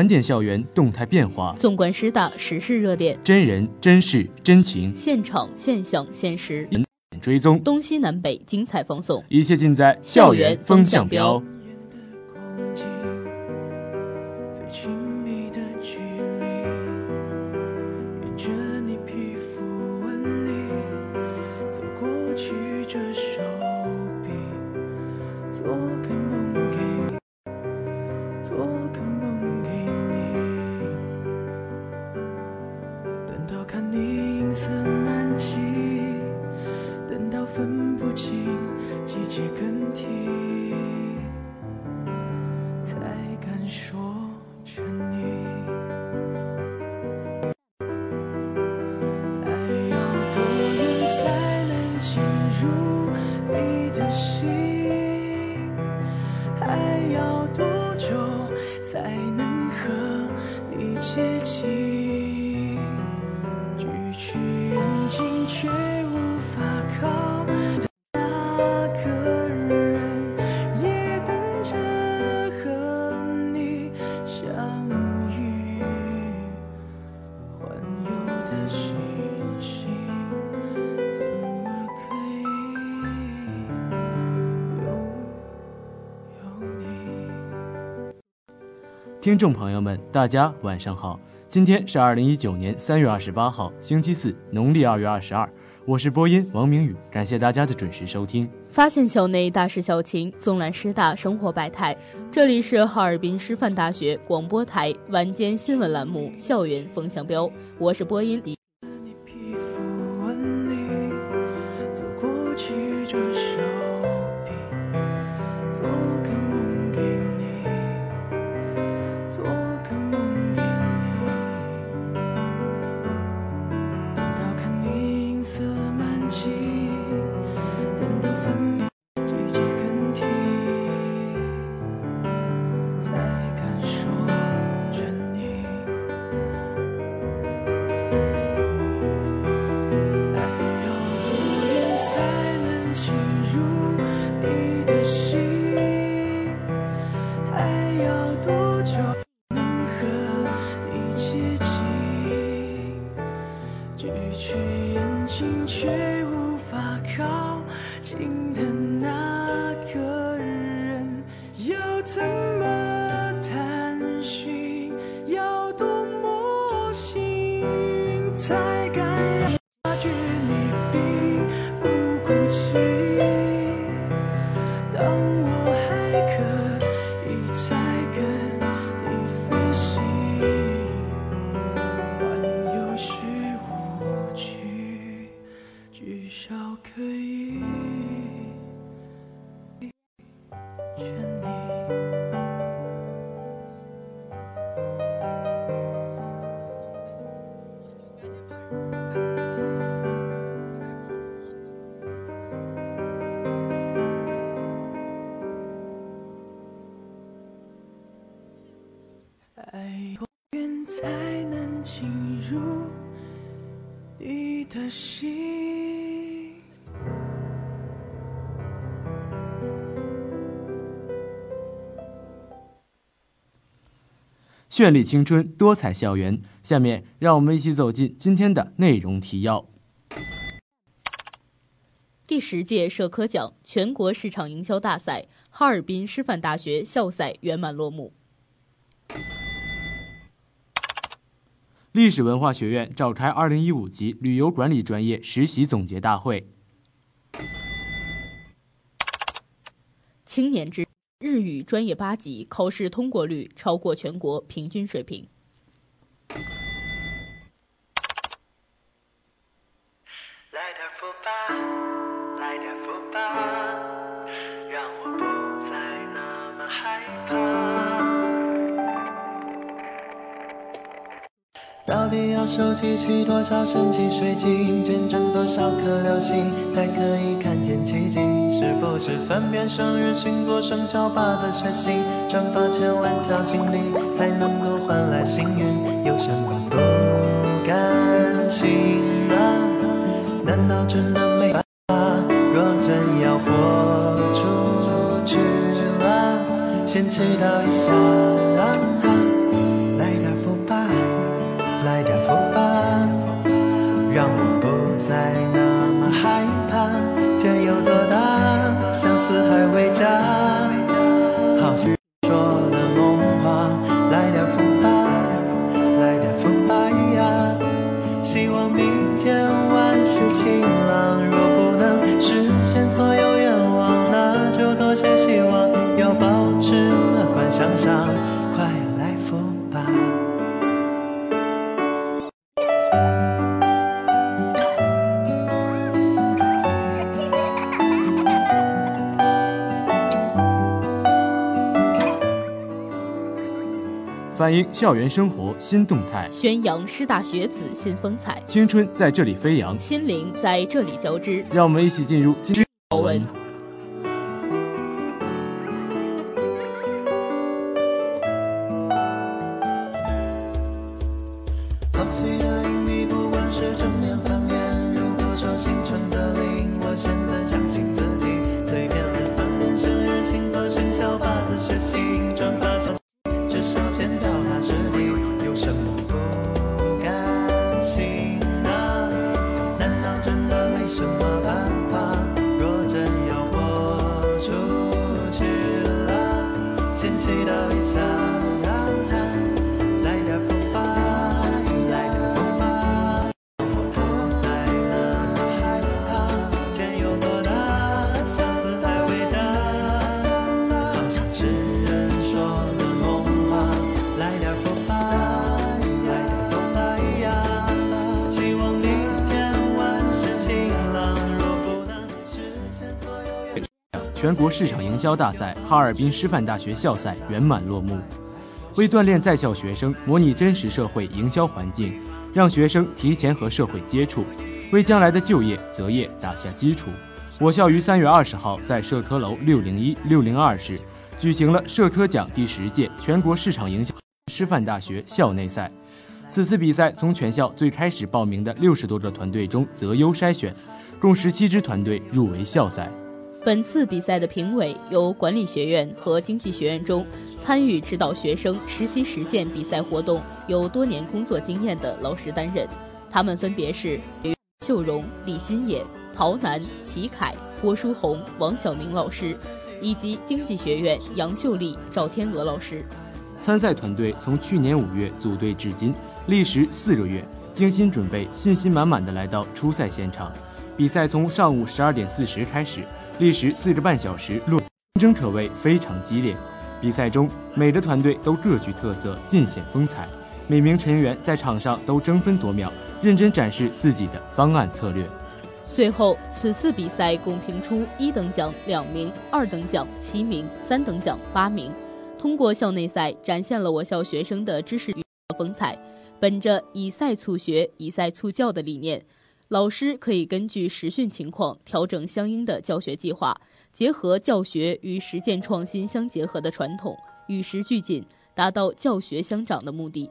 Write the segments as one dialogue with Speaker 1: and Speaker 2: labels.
Speaker 1: 盘点校园动态变化，
Speaker 2: 纵观师大时事热点，
Speaker 1: 真人真事真情，
Speaker 2: 现场现象现实，
Speaker 1: 追踪。
Speaker 2: 东西南北精彩放送，
Speaker 1: 一切尽在校园风向标。
Speaker 3: 说
Speaker 1: 听众朋友们，大家晚上好，今天是二零一九年三月二十八号，星期四，农历二月二十二。我是播音王明宇，感谢大家的准时收听。
Speaker 2: 发现校内大事小情，纵览师大生活百态。这里是哈尔滨师范大学广播台晚间新闻栏目《校园风向标》，我是播音李。
Speaker 3: 要多久
Speaker 1: 绚丽青春，多彩校园。下面让我们一起走进今天的内容提要。
Speaker 2: 第十届社科奖全国市场营销大赛哈尔滨师范大学校赛圆满落幕。
Speaker 1: 历史文化学院召开二零一五级旅游管理专业实习总结大会。
Speaker 2: 青年之日语专业八级考试通过率超过全国平均水平。
Speaker 4: 来点福吧，来点福吧，让我不再那么害怕。
Speaker 5: 到底要收集齐多少神奇水晶，见证多少颗流星，才可以看见奇迹？是不是算遍生日、星座、生肖、八字、血型，转发千万条锦鲤，才能够换来幸运？有什么不甘心啊？难道真的没办法？若真要豁出去了，先祈祷一下。
Speaker 1: 反映校园生活新动态，
Speaker 2: 宣扬师大学子新风采，
Speaker 1: 青春在这里飞扬。
Speaker 2: 心灵在这里交织。
Speaker 1: 让我们一起进入今全国市场营销大赛哈尔滨师范大学校赛圆满落幕。为锻炼在校学生模拟真实社会营销环境，让学生提前和社会接触，为将来的就业择业打下基础。我校于三月二十号在社科楼六零一、六零二室举行了社科奖第十届全国市场营销师范大学校内赛。此次比赛从全校最开始报名的六十多个团队中择优筛选，共十七支团队入围校赛。
Speaker 2: 本次比赛的评委由管理学院和经济学院中参与指导学生实习实践比赛活动有多年工作经验的老师担任，他们分别是于秀荣、李新野、陶楠、齐凯、郭书红、王晓明老师，以及经济学院杨秀丽、赵天鹅老师。
Speaker 1: 参赛团队从去年五月组队至今，历时四个月，精心准备，信心满满的来到初赛现场。比赛从上午十二点四十开始，历时四个半小时，竞争可谓非常激烈。比赛中，每个团队都各具特色，尽显风采。每名成员在场上都争分夺秒，认真展示自己的方案策略。
Speaker 2: 最后，此次比赛共评出一等奖两名，二等奖七名，三等奖八名。通过校内赛，展现了我校学生的知识与风采。本着以赛促学、以赛促教的理念，老师可以根据实训情况调整相应的教学计划，结合教学与实践创新相结合的传统，与时俱进，达到教学相长的目的。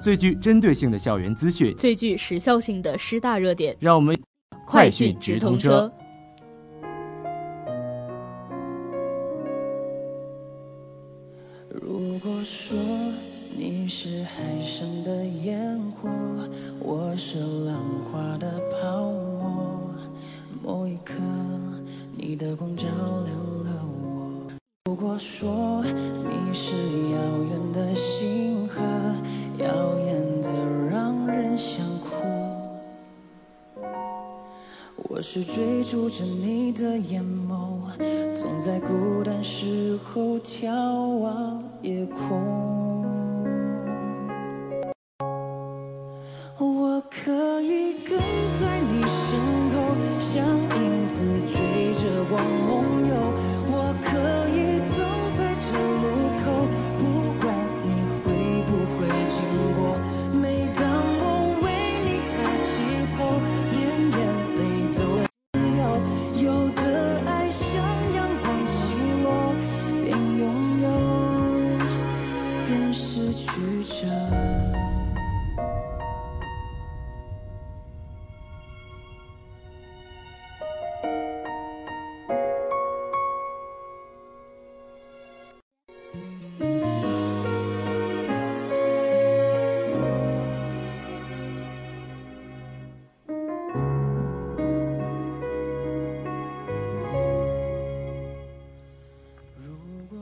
Speaker 1: 最具针对性的校园资讯，
Speaker 2: 最具时效性的师大热点，
Speaker 1: 让我们快讯直通车。
Speaker 4: 如果说你是海上的烟火，我是浪花的泡沫，某一刻你的光照亮了我。如果说是追逐着你的眼眸，总在孤单时候眺望夜空。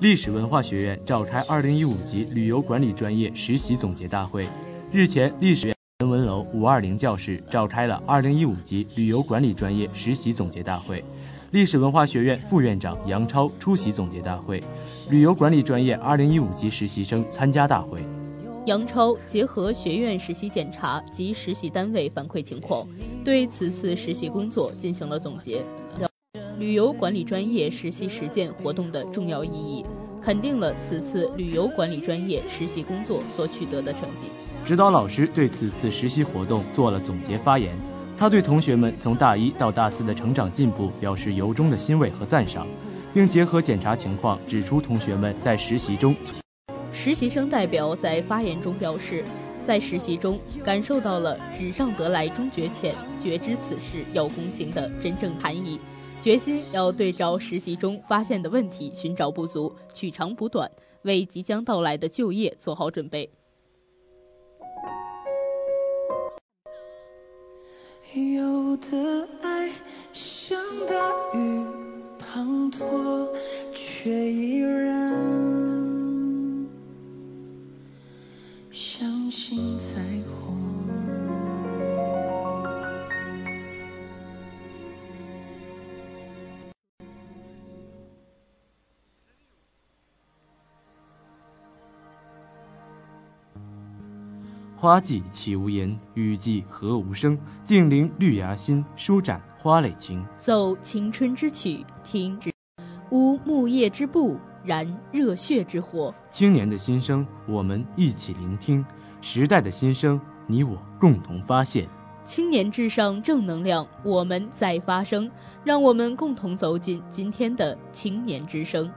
Speaker 1: 历史文化学院召开2015级旅游管理专业实习总结大会。日前，历史人文楼520教室召开了2015级旅游管理专业实习总结大会。历史文化学院副院长杨超出席总结大会，旅游管理专业2015级实习生参加大会。
Speaker 2: 杨超结合学院实习检查及实习单位反馈情况，对此次实习工作进行了总结，旅游管理专业实习实践活动的重要意义，肯定了此次旅游管理专业实习工作所取得的成绩。
Speaker 1: 指导老师对此次实习活动做了总结发言，他对同学们从大一到大四的成长进步表示由衷的欣慰和赞赏，并结合检查情况指出同学们在实习中。
Speaker 2: 实习生代表在发言中表示，在实习中感受到了“纸上得来终觉浅，觉知此事要躬行”的真正含义，决心要对照实习中发现的问题寻找不足，取长补短，为即将到来的就业做好准备。
Speaker 4: 有的爱像大雨滂沱，却依然
Speaker 1: 花季岂无言，雨季何无声。静聆绿芽心，舒展花蕾情。
Speaker 2: 奏青春之曲，听之舞木叶之步，燃热血之火。
Speaker 1: 青年的心声，我们一起聆听；时代的心声，你我共同发现。
Speaker 2: 青年至上，正能量，我们在发声。让我们共同走进今天的青年之声。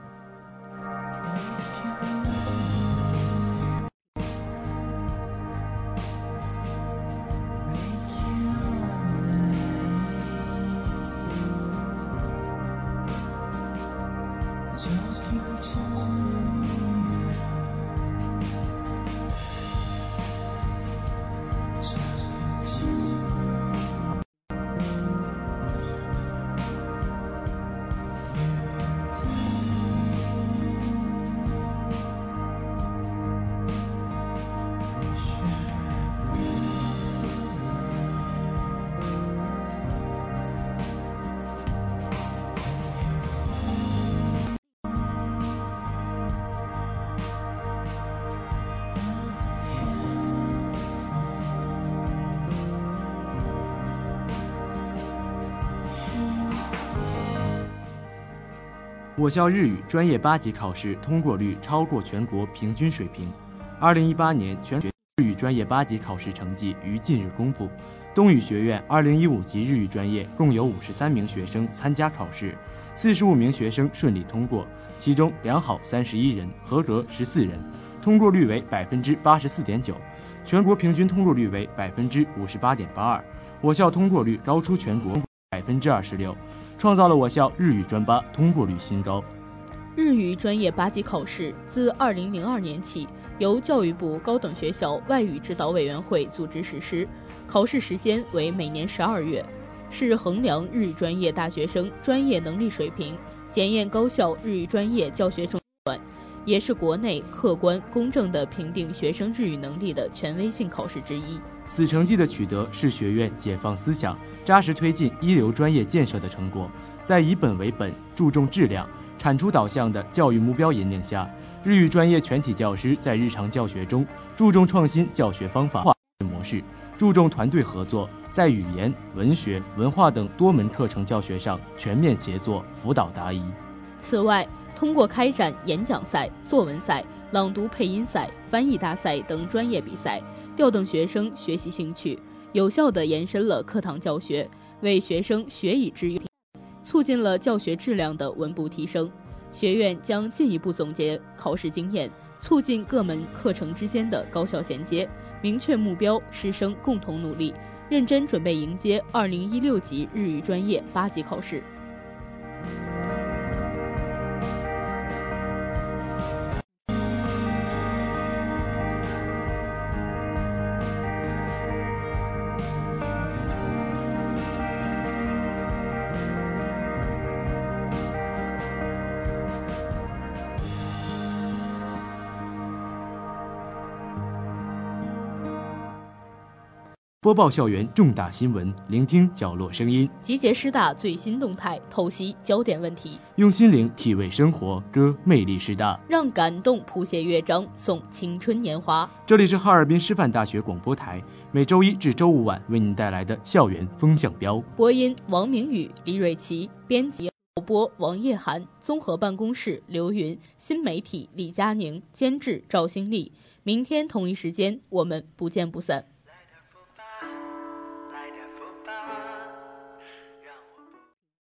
Speaker 1: 我校日语专业八级考试通过率超过全国平均水平。二零一八年全日语专业八级考试成绩于近日公布。东语学院二零一五级日语专业共有五十三名学生参加考试，四十五名学生顺利通过，其中良好三十一人，合格十四人，通过率为百分之八十四点九，全国平均通过率为百分之五十八点八二。我校通过率高出全国百分之二十六。创造了我校日语专八通过率新高。
Speaker 2: 日语专业八级考试自二零零二年起由教育部高等学校外语指导委员会组织实施，考试时间为每年十二月，是衡量日语专业大学生专业能力水平、检验高校日语专业教学中，也是国内客观公正的评定学生日语能力的权威性考试之一。
Speaker 1: 此成绩的取得是学院解放思想、扎实推进一流专业建设的成果。在以本为本、注重质量、产出导向的教育目标引领下，日语专业全体教师在日常教学中注重创新教学方法模式，注重团队合作，在语言、文学、文化等多门课程教学上全面协作，辅导答疑。
Speaker 2: 此外，通过开展演讲赛、作文赛、朗读配音赛、翻译大赛等专业比赛。调动学生学习兴趣，有效地延伸了课堂教学，为学生学以致用，促进了教学质量的稳步提升。学院将进一步总结考试经验，促进各门课程之间的高效衔接，明确目标，师生共同努力，认真准备迎接2016级日语专业八级考试。
Speaker 1: 播报校园重大新闻，聆听角落声音，
Speaker 2: 集结师大最新动态，透析焦点问题，
Speaker 1: 用心灵体味生活，歌魅力师大，
Speaker 2: 让感动谱写乐章，送青春年华。
Speaker 1: 这里是哈尔滨师范大学广播台，每周一至周五晚为您带来的校园风向标。
Speaker 2: 播音：王明宇、李瑞琪，编辑：播播王叶涵，综合办公室：刘云，新媒体：李佳宁，监制：赵新丽。明天同一时间，我们不见不散。